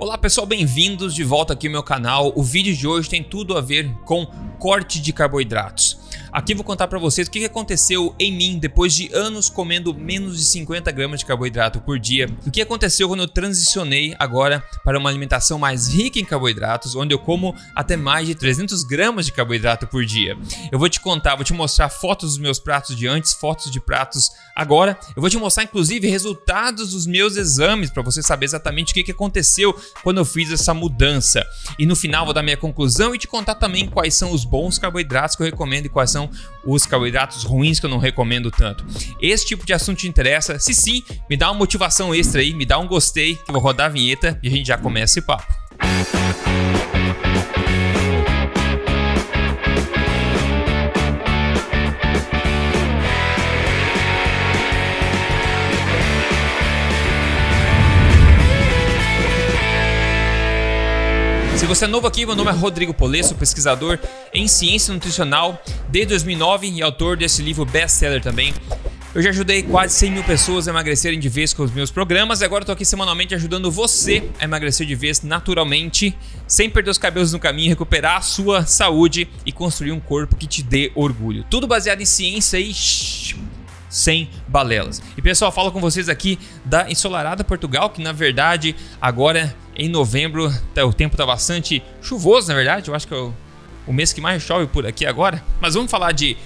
Olá pessoal, bem-vindos de volta aqui ao meu canal. O vídeo de hoje tem tudo a ver com corte de carboidratos. Aqui vou contar para vocês o que aconteceu em mim depois de anos comendo menos de 50 gramas de carboidrato por dia. O que aconteceu quando eu transicionei agora para uma alimentação mais rica em carboidratos, onde eu como até mais de 300 gramas de carboidrato por dia. Eu vou te contar, vou te mostrar fotos dos meus pratos de antes, fotos de pratos agora. Eu vou te mostrar inclusive resultados dos meus exames para você saber exatamente o que aconteceu quando eu fiz essa mudança. E no final vou dar minha conclusão e te contar também quais são os bons carboidratos que eu recomendo e quais são são os carboidratos ruins que eu não recomendo tanto. Esse tipo de assunto te interessa? Se sim, me dá uma motivação extra aí, me dá um gostei, que eu vou rodar a vinheta e a gente já começa esse papo. Se você é novo aqui, meu nome é Rodrigo Polesso, pesquisador em ciência nutricional desde 2009 e autor desse livro best-seller também. Eu já ajudei quase 100 mil pessoas a emagrecerem de vez com os meus programas e agora estou aqui semanalmente ajudando você a emagrecer de vez naturalmente, sem perder os cabelos no caminho, recuperar a sua saúde e construir um corpo que te dê orgulho. Tudo baseado em ciência e sem balelas. E pessoal, falo com vocês aqui da ensolarada Portugal, que na verdade agora em novembro tá, o tempo está bastante chuvoso, na verdade. Eu acho que é o, o mês que mais chove por aqui agora. Mas vamos falar de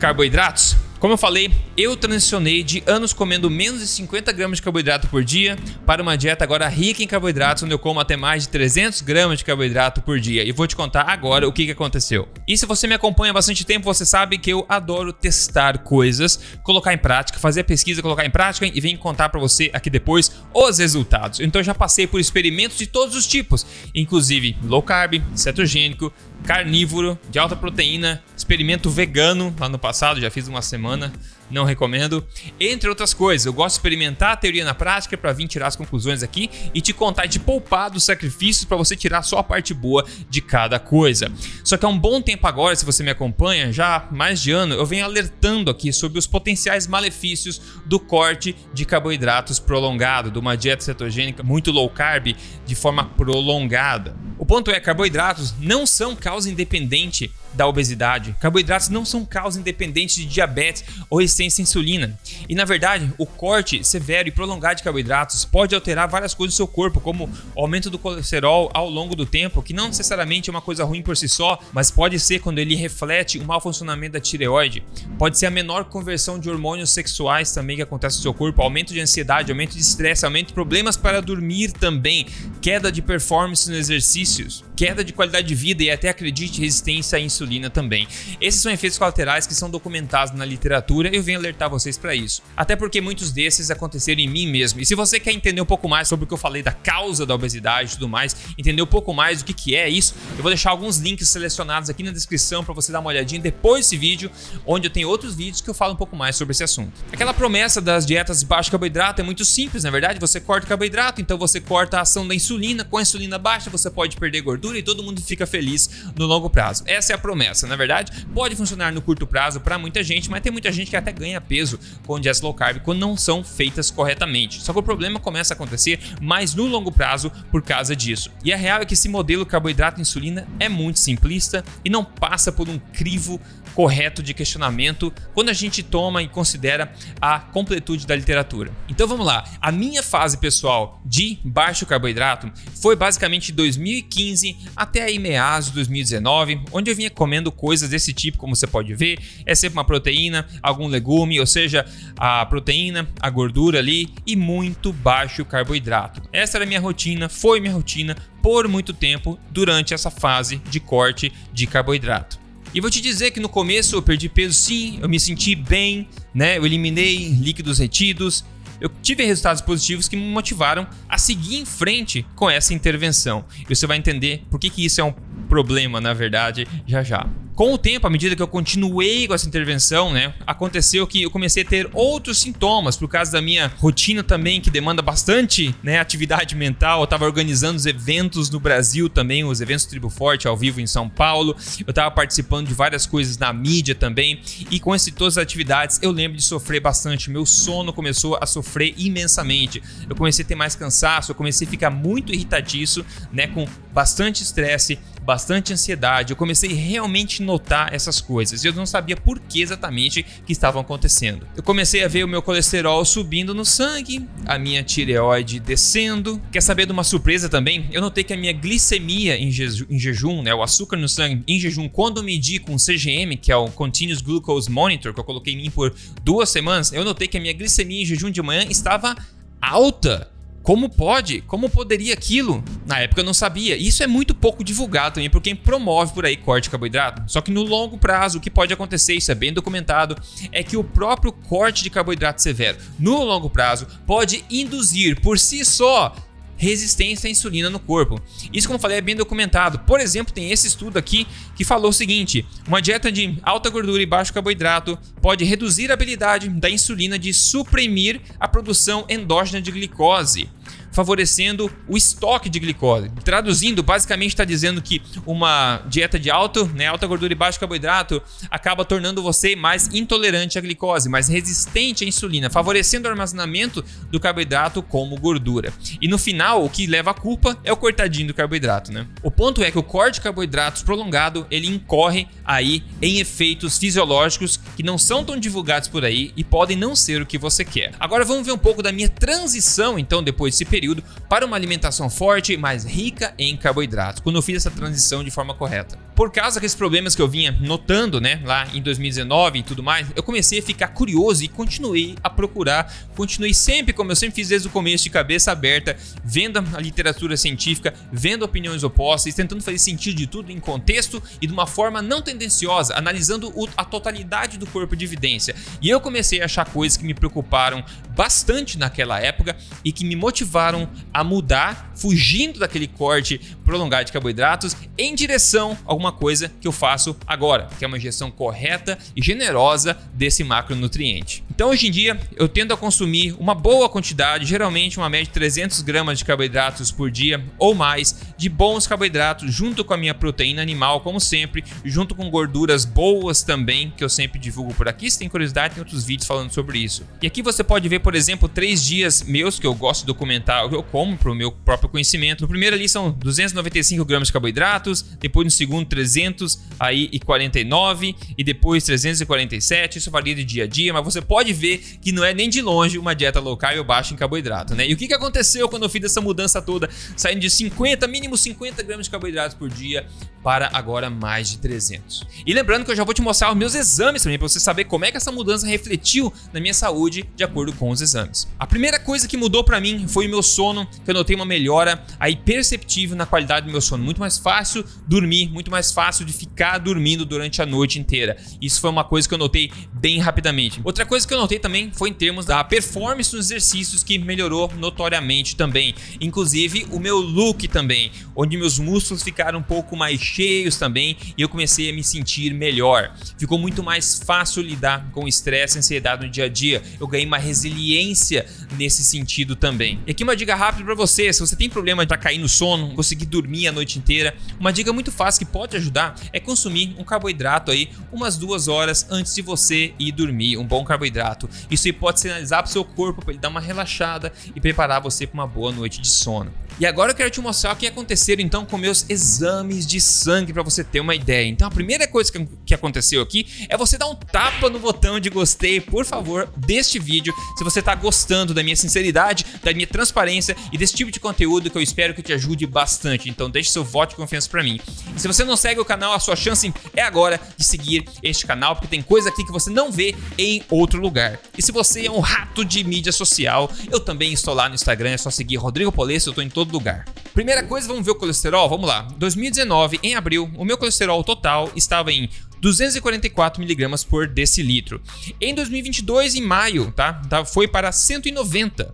carboidratos. Como eu falei, eu transicionei de anos comendo menos de 50 gramas de carboidrato por dia para uma dieta agora rica em carboidratos, onde eu como até mais de 300 gramas de carboidrato por dia. E vou te contar agora o que, que aconteceu. E se você me acompanha há bastante tempo, você sabe que eu adoro testar coisas, colocar em prática, fazer pesquisa, colocar em prática e vim contar para você aqui depois os resultados. Então eu já passei por experimentos de todos os tipos, inclusive low carb, cetogênico, carnívoro, de alta proteína, experimento vegano lá no passado, já fiz uma semana Романа. Não recomendo. Entre outras coisas, eu gosto de experimentar a teoria na prática para vir tirar as conclusões aqui e te contar e te poupar dos sacrifícios para você tirar só a parte boa de cada coisa. Só que há um bom tempo agora, se você me acompanha, já mais de ano, eu venho alertando aqui sobre os potenciais malefícios do corte de carboidratos prolongado, de uma dieta cetogênica muito low carb de forma prolongada. O ponto é, carboidratos não são causa independente da obesidade. Carboidratos não são causa independente de diabetes ou resistência à insulina. E na verdade, o corte severo e prolongado de carboidratos pode alterar várias coisas do seu corpo, como o aumento do colesterol ao longo do tempo, que não necessariamente é uma coisa ruim por si só, mas pode ser quando ele reflete o mau funcionamento da tireoide. Pode ser a menor conversão de hormônios sexuais também que acontece no seu corpo, aumento de ansiedade, aumento de estresse, aumento de problemas para dormir também, queda de performance nos exercícios, queda de qualidade de vida e até acredite resistência à insulina também. Esses são efeitos colaterais que são documentados na literatura e eu venho alertar vocês para isso. Até porque muitos desses aconteceram em mim mesmo. E se você quer entender um pouco mais sobre o que eu falei da causa da obesidade e tudo mais, entender um pouco mais do que, que é isso, eu vou deixar alguns links selecionados aqui na descrição para você dar uma olhadinha depois desse vídeo, onde eu tenho outros vídeos que eu falo um pouco mais sobre esse assunto. Aquela promessa das dietas de baixo carboidrato é muito simples, na verdade. Você corta o carboidrato, então você corta a ação da insulina. Com a insulina baixa, você pode perder gordura e todo mundo fica feliz no longo prazo. Essa é a promessa. Na verdade, pode funcionar no curto prazo para muita gente, mas tem muita gente que até ganha peso com dieta low carb quando não são feitas corretamente. Só que o problema começa a acontecer mais no longo prazo por causa disso. E a real é que esse modelo carboidrato-insulina é muito simplista e não passa por um crivo correto de questionamento quando a gente toma e considera a completude da literatura. Então vamos lá. A minha fase pessoal de baixo carboidrato foi basicamente de 2015 até aí meados de 2019, onde eu vinha comendo coisas desse tipo, como você pode ver, é sempre uma proteína, algum legume, ou seja, a proteína, a gordura ali e muito baixo carboidrato. Essa era a minha rotina, foi minha rotina por muito tempo durante essa fase de corte de carboidrato. E vou te dizer que no começo eu perdi peso sim, eu me senti bem, né? Eu eliminei líquidos retidos, eu tive resultados positivos que me motivaram a seguir em frente com essa intervenção. E você vai entender por que, que isso é um problema, na verdade, já já. Com o tempo, à medida que eu continuei com essa intervenção, né, aconteceu que eu comecei a ter outros sintomas por causa da minha rotina também que demanda bastante, né, atividade mental. Eu estava organizando os eventos no Brasil também, os eventos Tribo Forte ao vivo em São Paulo. Eu estava participando de várias coisas na mídia também e com esse, todas as atividades eu lembro de sofrer bastante. Meu sono começou a sofrer imensamente. Eu comecei a ter mais cansaço, eu comecei a ficar muito irritadiço, né, com bastante estresse, bastante ansiedade. Eu comecei realmente a notar essas coisas e eu não sabia por que exatamente que estavam acontecendo. Eu comecei a ver o meu colesterol subindo no sangue, a minha tireoide descendo. Quer saber de uma surpresa também? Eu notei que a minha glicemia em, jeju em jejum, né, o açúcar no sangue em jejum, quando medi com CGM, que é o Continuous Glucose Monitor, que eu coloquei em mim por duas semanas, eu notei que a minha glicemia em jejum de manhã estava alta. Como pode? Como poderia aquilo? Na época eu não sabia. Isso é muito pouco divulgado também por quem promove por aí corte de carboidrato. Só que no longo prazo, o que pode acontecer, isso é bem documentado, é que o próprio corte de carboidrato severo, no longo prazo, pode induzir por si só resistência à insulina no corpo. Isso, como falei, é bem documentado. Por exemplo, tem esse estudo aqui que falou o seguinte: uma dieta de alta gordura e baixo carboidrato pode reduzir a habilidade da insulina de suprimir a produção endógena de glicose favorecendo o estoque de glicose. Traduzindo, basicamente está dizendo que uma dieta de alto, né, alta gordura e baixo carboidrato acaba tornando você mais intolerante à glicose, mais resistente à insulina, favorecendo o armazenamento do carboidrato como gordura. E no final, o que leva a culpa é o cortadinho do carboidrato, né? O ponto é que o corte de carboidratos prolongado, ele incorre aí em efeitos fisiológicos que não são tão divulgados por aí e podem não ser o que você quer. Agora vamos ver um pouco da minha transição, então, depois desse período período para uma alimentação forte, mais rica em carboidratos, quando eu fiz essa transição de forma correta. Por causa desses problemas que eu vinha notando, né, lá em 2019 e tudo mais, eu comecei a ficar curioso e continuei a procurar, continuei sempre, como eu sempre fiz desde o começo, de cabeça aberta, vendo a literatura científica, vendo opiniões opostas, tentando fazer sentido de tudo em contexto e de uma forma não tendenciosa, analisando a totalidade do corpo de evidência. E eu comecei a achar coisas que me preocuparam bastante naquela época e que me motivaram a mudar, fugindo daquele corte prolongado de carboidratos em direção a alguma coisa que eu faço agora, que é uma ingestão correta e generosa desse macronutriente. Então, hoje em dia, eu tendo a consumir uma boa quantidade, geralmente uma média de 300 gramas de carboidratos por dia ou mais, de bons carboidratos, junto com a minha proteína animal, como sempre, junto com gorduras boas também, que eu sempre divulgo por aqui. Se tem curiosidade, tem outros vídeos falando sobre isso. E aqui você pode ver, por exemplo, três dias meus que eu gosto de documentar, eu como para o meu próprio conhecimento. No primeiro ali são 295 gramas de carboidratos, depois no segundo 300 aí e 49 depois 347. Isso varia de dia a dia, mas você pode pode ver que não é nem de longe uma dieta low carb ou baixa em carboidrato, né? E o que, que aconteceu quando eu fiz essa mudança toda, saindo de 50, mínimo 50 gramas de carboidratos por dia para agora mais de 300. E lembrando que eu já vou te mostrar os meus exames também para você saber como é que essa mudança refletiu na minha saúde de acordo com os exames. A primeira coisa que mudou para mim foi o meu sono, que eu notei uma melhora aí perceptível na qualidade do meu sono, muito mais fácil dormir, muito mais fácil de ficar dormindo durante a noite inteira. Isso foi uma coisa que eu notei bem rapidamente. Outra coisa que eu notei também foi em termos da performance nos exercícios que melhorou notoriamente também, inclusive o meu look também, onde meus músculos ficaram um pouco mais cheios também e eu comecei a me sentir melhor. Ficou muito mais fácil lidar com estresse e ansiedade no dia a dia. Eu ganhei uma resiliência nesse sentido também. E aqui uma dica rápida para você, se você tem problema para cair no sono, conseguir dormir a noite inteira, uma dica muito fácil que pode ajudar é consumir um carboidrato aí umas duas horas antes de você ir dormir, um bom carboidrato. Isso aí pode sinalizar para o seu corpo para ele dar uma relaxada e preparar você para uma boa noite de sono. E agora eu quero te mostrar o que aconteceu então com meus exames de sangue para você ter uma ideia. Então a primeira coisa que, que aconteceu aqui é você dar um tapa no botão de gostei, por favor, deste vídeo. Se você está gostando da minha sinceridade, da minha transparência e desse tipo de conteúdo que eu espero que te ajude bastante. Então deixe seu voto de confiança para mim. E se você não segue o canal, a sua chance é agora de seguir este canal, porque tem coisa aqui que você não vê em outro lugar. E se você é um rato de mídia social, eu também estou lá no Instagram, é só seguir Rodrigo Polesso, eu estou em todo lugar. Primeira coisa, vamos ver o colesterol? Vamos lá. 2019, em abril, o meu colesterol total estava em 244 miligramas por decilitro. Em 2022, em maio, tá? tá? Foi para 190.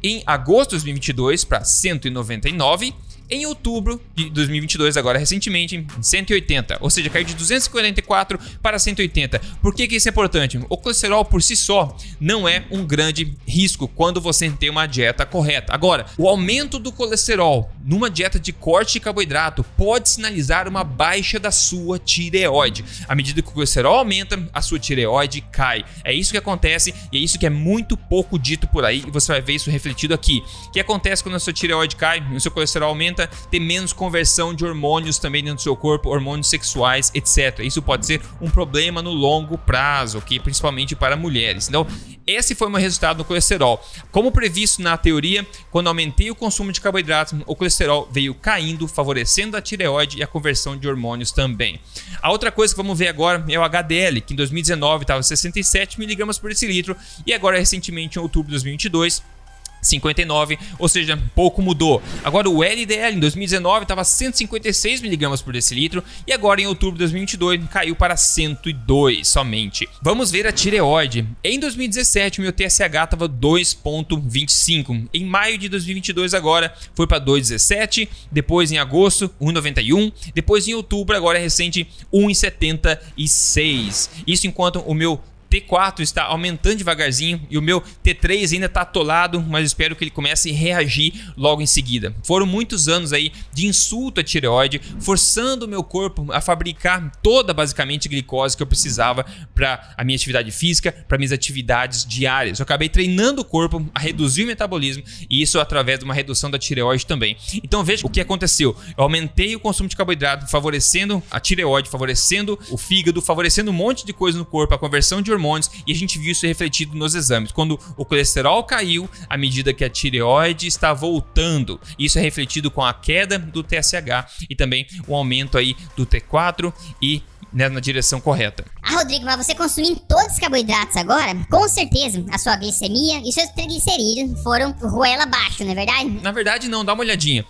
em agosto de 2022 para 199 em outubro de 2022, agora recentemente, 180, ou seja, caiu de 244 para 180. Por que, que isso é importante? O colesterol por si só não é um grande risco quando você tem uma dieta correta. Agora, o aumento do colesterol numa dieta de corte de carboidrato pode sinalizar uma baixa da sua tireoide. À medida que o colesterol aumenta, a sua tireoide cai. É isso que acontece e é isso que é muito pouco dito por aí e você vai ver isso refletido aqui. O que acontece quando a sua tireoide cai, o seu colesterol aumenta? Aumenta, ter menos conversão de hormônios também dentro do seu corpo, hormônios sexuais, etc. Isso pode ser um problema no longo prazo, ok? Principalmente para mulheres. Então, esse foi o meu resultado no colesterol. Como previsto na teoria, quando aumentei o consumo de carboidratos, o colesterol veio caindo, favorecendo a tireoide e a conversão de hormônios também. A outra coisa que vamos ver agora é o HDL, que em 2019 estava 67 mg por decilitro e agora recentemente em outubro de 2022 59, ou seja, pouco mudou. Agora o LDL em 2019 estava 156 mg por decilitro e agora em outubro de 2022 caiu para 102 somente. Vamos ver a tireoide. Em 2017 meu TSH estava 2.25. Em maio de 2022 agora foi para 2.17, depois em agosto 1.91, depois em outubro agora é recente 1.76. Isso enquanto o meu T4 está aumentando devagarzinho e o meu T3 ainda está atolado, mas espero que ele comece a reagir logo em seguida. Foram muitos anos aí de insulto à tireoide, forçando o meu corpo a fabricar toda basicamente glicose que eu precisava para a minha atividade física, para minhas atividades diárias. Eu acabei treinando o corpo a reduzir o metabolismo e isso através de uma redução da tireoide também. Então veja o que aconteceu. Eu aumentei o consumo de carboidrato, favorecendo a tireoide, favorecendo o fígado, favorecendo um monte de coisa no corpo, a conversão de hormônios hormônios e a gente viu isso refletido nos exames. Quando o colesterol caiu, à medida que a tireoide está voltando, isso é refletido com a queda do TSH e também o aumento aí do T4 e né, na direção correta. Ah, Rodrigo, mas você consumindo todos os carboidratos agora, com certeza a sua glicemia e seus triglicerídeos foram roela abaixo, não é verdade? Na verdade, não, dá uma olhadinha.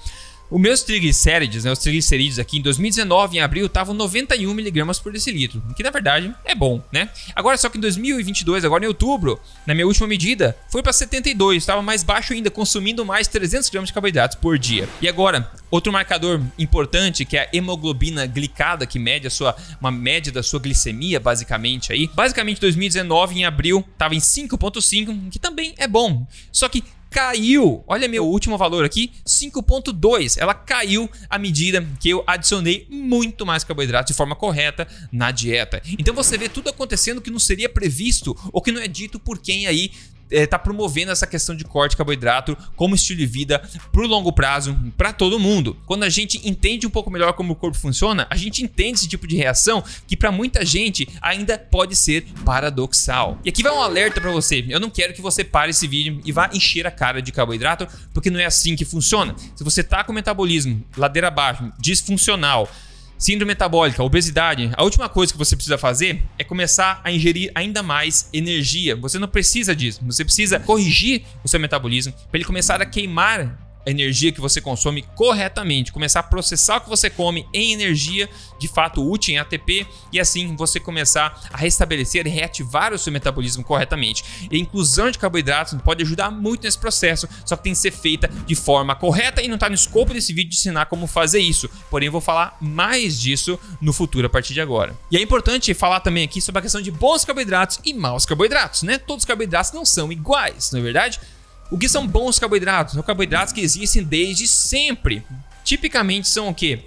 Os meus triglicérides, né, os triglicerídeos aqui em 2019, em abril, estavam 91 mg por decilitro, que na verdade é bom, né? Agora, só que em 2022, agora em outubro, na minha última medida, foi para 72, estava mais baixo ainda, consumindo mais 300 gramas de carboidratos por dia. E agora, outro marcador importante, que é a hemoglobina glicada, que mede a sua, uma média da sua glicemia, basicamente aí. Basicamente, 2019, em abril, estava em 5.5, que também é bom. Só que caiu. Olha meu último valor aqui, 5.2. Ela caiu à medida que eu adicionei muito mais carboidrato de forma correta na dieta. Então você vê tudo acontecendo que não seria previsto ou que não é dito por quem aí está é, promovendo essa questão de corte de carboidrato como estilo de vida pro longo prazo para todo mundo. Quando a gente entende um pouco melhor como o corpo funciona, a gente entende esse tipo de reação que para muita gente ainda pode ser paradoxal. E aqui vai um alerta para você. Eu não quero que você pare esse vídeo e vá encher a cara de carboidrato, porque não é assim que funciona. Se você tá com metabolismo ladeira abaixo, disfuncional, Síndrome metabólica, obesidade. A última coisa que você precisa fazer é começar a ingerir ainda mais energia. Você não precisa disso. Você precisa corrigir o seu metabolismo para ele começar a queimar a energia que você consome corretamente, começar a processar o que você come em energia de fato útil em ATP e assim você começar a restabelecer e reativar o seu metabolismo corretamente. E a inclusão de carboidratos pode ajudar muito nesse processo, só que tem que ser feita de forma correta e não está no escopo desse vídeo de ensinar como fazer isso. Porém, eu vou falar mais disso no futuro a partir de agora. E é importante falar também aqui sobre a questão de bons carboidratos e maus carboidratos, né? Todos os carboidratos não são iguais, não é verdade? O que são bons carboidratos? São carboidratos que existem desde sempre. Tipicamente são o quê?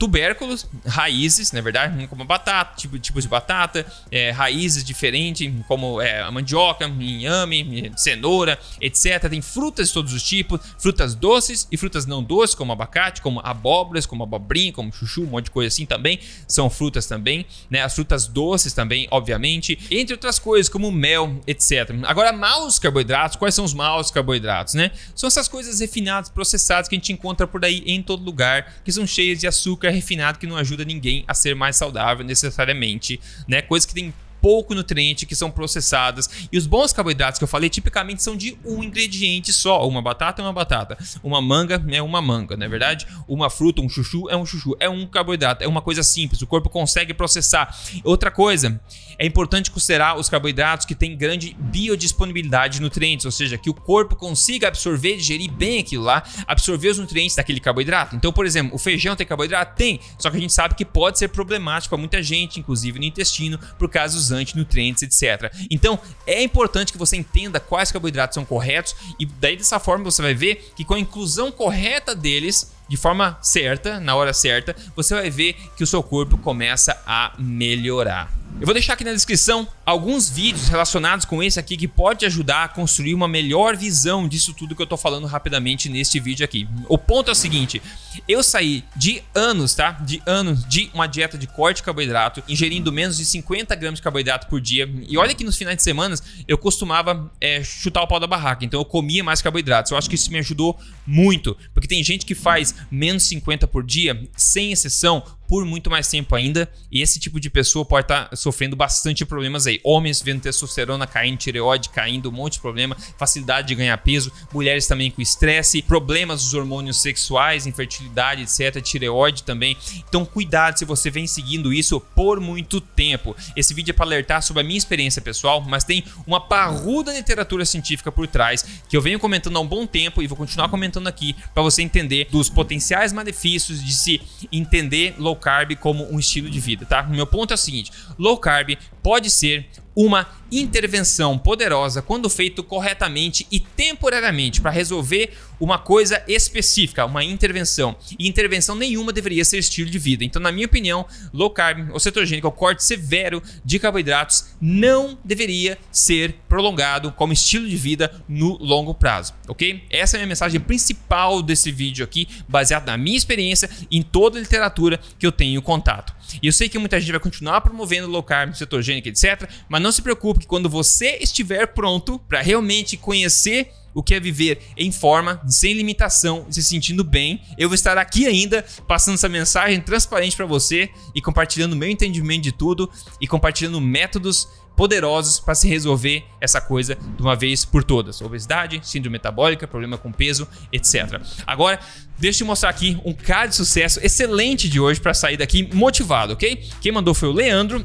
Tubérculos, raízes, na verdade, como batata, tipo, tipos de batata, é, raízes diferentes, como é, mandioca, inhame, cenoura, etc. Tem frutas de todos os tipos, frutas doces e frutas não doces, como abacate, como abóboras, como abobrinha, como chuchu, um monte de coisa assim também, são frutas também, né? As frutas doces também, obviamente, entre outras coisas, como mel, etc. Agora, maus carboidratos, quais são os maus carboidratos, né? São essas coisas refinadas, processadas que a gente encontra por aí em todo lugar, que são cheias de açúcar refinado que não ajuda ninguém a ser mais saudável necessariamente, né? Coisa que tem pouco nutriente que são processadas. E os bons carboidratos que eu falei tipicamente são de um ingrediente só. Uma batata é uma batata. Uma manga é uma manga, não é verdade? Uma fruta, um chuchu é um chuchu. É um carboidrato, é uma coisa simples. O corpo consegue processar. Outra coisa, é importante considerar os carboidratos que têm grande biodisponibilidade de nutrientes, ou seja, que o corpo consiga absorver, digerir bem aquilo lá, absorver os nutrientes daquele carboidrato. Então, por exemplo, o feijão tem carboidrato? Tem, só que a gente sabe que pode ser problemático para muita gente, inclusive no intestino, por causa dos antinutrientes, etc. Então, é importante que você entenda quais carboidratos são corretos e daí dessa forma você vai ver que com a inclusão correta deles, de forma certa, na hora certa, você vai ver que o seu corpo começa a melhorar. Eu vou deixar aqui na descrição alguns vídeos relacionados com esse aqui que pode ajudar a construir uma melhor visão disso tudo que eu tô falando rapidamente neste vídeo aqui. O ponto é o seguinte, eu saí de anos, tá? De anos de uma dieta de corte de carboidrato, ingerindo menos de 50 gramas de carboidrato por dia. E olha que nos finais de semana eu costumava é, chutar o pau da barraca, então eu comia mais carboidratos. Eu acho que isso me ajudou muito, porque tem gente que faz menos 50 por dia, sem exceção, por muito mais tempo ainda. E esse tipo de pessoa pode estar tá sofrendo bastante problemas aí. Homens vendo testosterona caindo, tireoide caindo, um monte de problema, facilidade de ganhar peso, mulheres também com estresse, problemas dos hormônios sexuais, infertilidade, etc, tireoide também. Então cuidado se você vem seguindo isso por muito tempo. Esse vídeo é para alertar sobre a minha experiência pessoal, mas tem uma parruda literatura científica por trás que eu venho comentando há um bom tempo e vou continuar comentando aqui para você entender dos potenciais malefícios de se entender low carb como um estilo de vida, tá? Meu ponto é o seguinte: low carb pode ser uma intervenção poderosa quando feito corretamente e temporariamente para resolver uma coisa específica, uma intervenção. E intervenção nenhuma deveria ser estilo de vida. Então, na minha opinião, low carb ou cetogênico, o corte severo de carboidratos, não deveria ser prolongado como estilo de vida no longo prazo, ok? Essa é a minha mensagem principal desse vídeo aqui, baseado na minha experiência em toda a literatura que eu tenho contato. E eu sei que muita gente vai continuar promovendo low carb, cetogênico, etc. Mas não se preocupe que quando você estiver pronto para realmente conhecer o que é viver em forma, sem limitação, se sentindo bem. Eu vou estar aqui ainda passando essa mensagem transparente para você e compartilhando meu entendimento de tudo e compartilhando métodos poderosos para se resolver essa coisa de uma vez por todas. Obesidade, síndrome metabólica, problema com peso, etc. Agora, deixa eu mostrar aqui um caso de sucesso excelente de hoje para sair daqui motivado, ok? Quem mandou foi o Leandro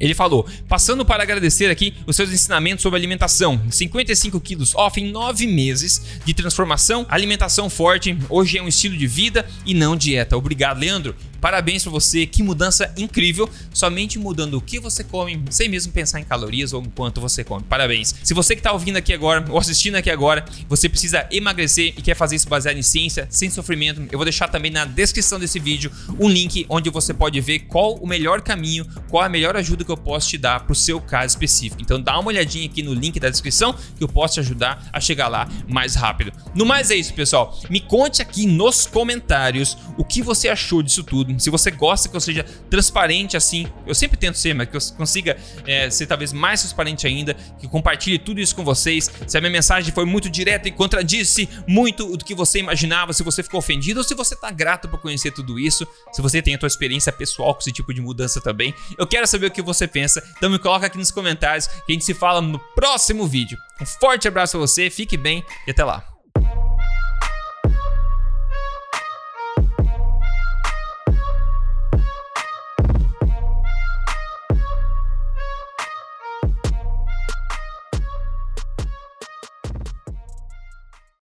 ele falou: passando para agradecer aqui os seus ensinamentos sobre alimentação. 55 quilos off em 9 meses de transformação, alimentação forte. Hoje é um estilo de vida e não dieta. Obrigado, Leandro. Parabéns para você, que mudança incrível, somente mudando o que você come, sem mesmo pensar em calorias ou em quanto você come. Parabéns. Se você que está ouvindo aqui agora ou assistindo aqui agora, você precisa emagrecer e quer fazer isso baseado em ciência, sem sofrimento, eu vou deixar também na descrição desse vídeo um link onde você pode ver qual o melhor caminho, qual a melhor ajuda que eu posso te dar para o seu caso específico. Então dá uma olhadinha aqui no link da descrição que eu posso te ajudar a chegar lá mais rápido. No mais é isso, pessoal. Me conte aqui nos comentários o que você achou disso tudo se você gosta que eu seja transparente assim, eu sempre tento ser, mas que eu consiga é, ser talvez mais transparente ainda, que compartilhe tudo isso com vocês. Se a minha mensagem foi muito direta e contradisse muito do que você imaginava, se você ficou ofendido ou se você está grato por conhecer tudo isso, se você tem a tua experiência pessoal com esse tipo de mudança também, eu quero saber o que você pensa. Então me coloca aqui nos comentários que a gente se fala no próximo vídeo. Um forte abraço a você, fique bem e até lá.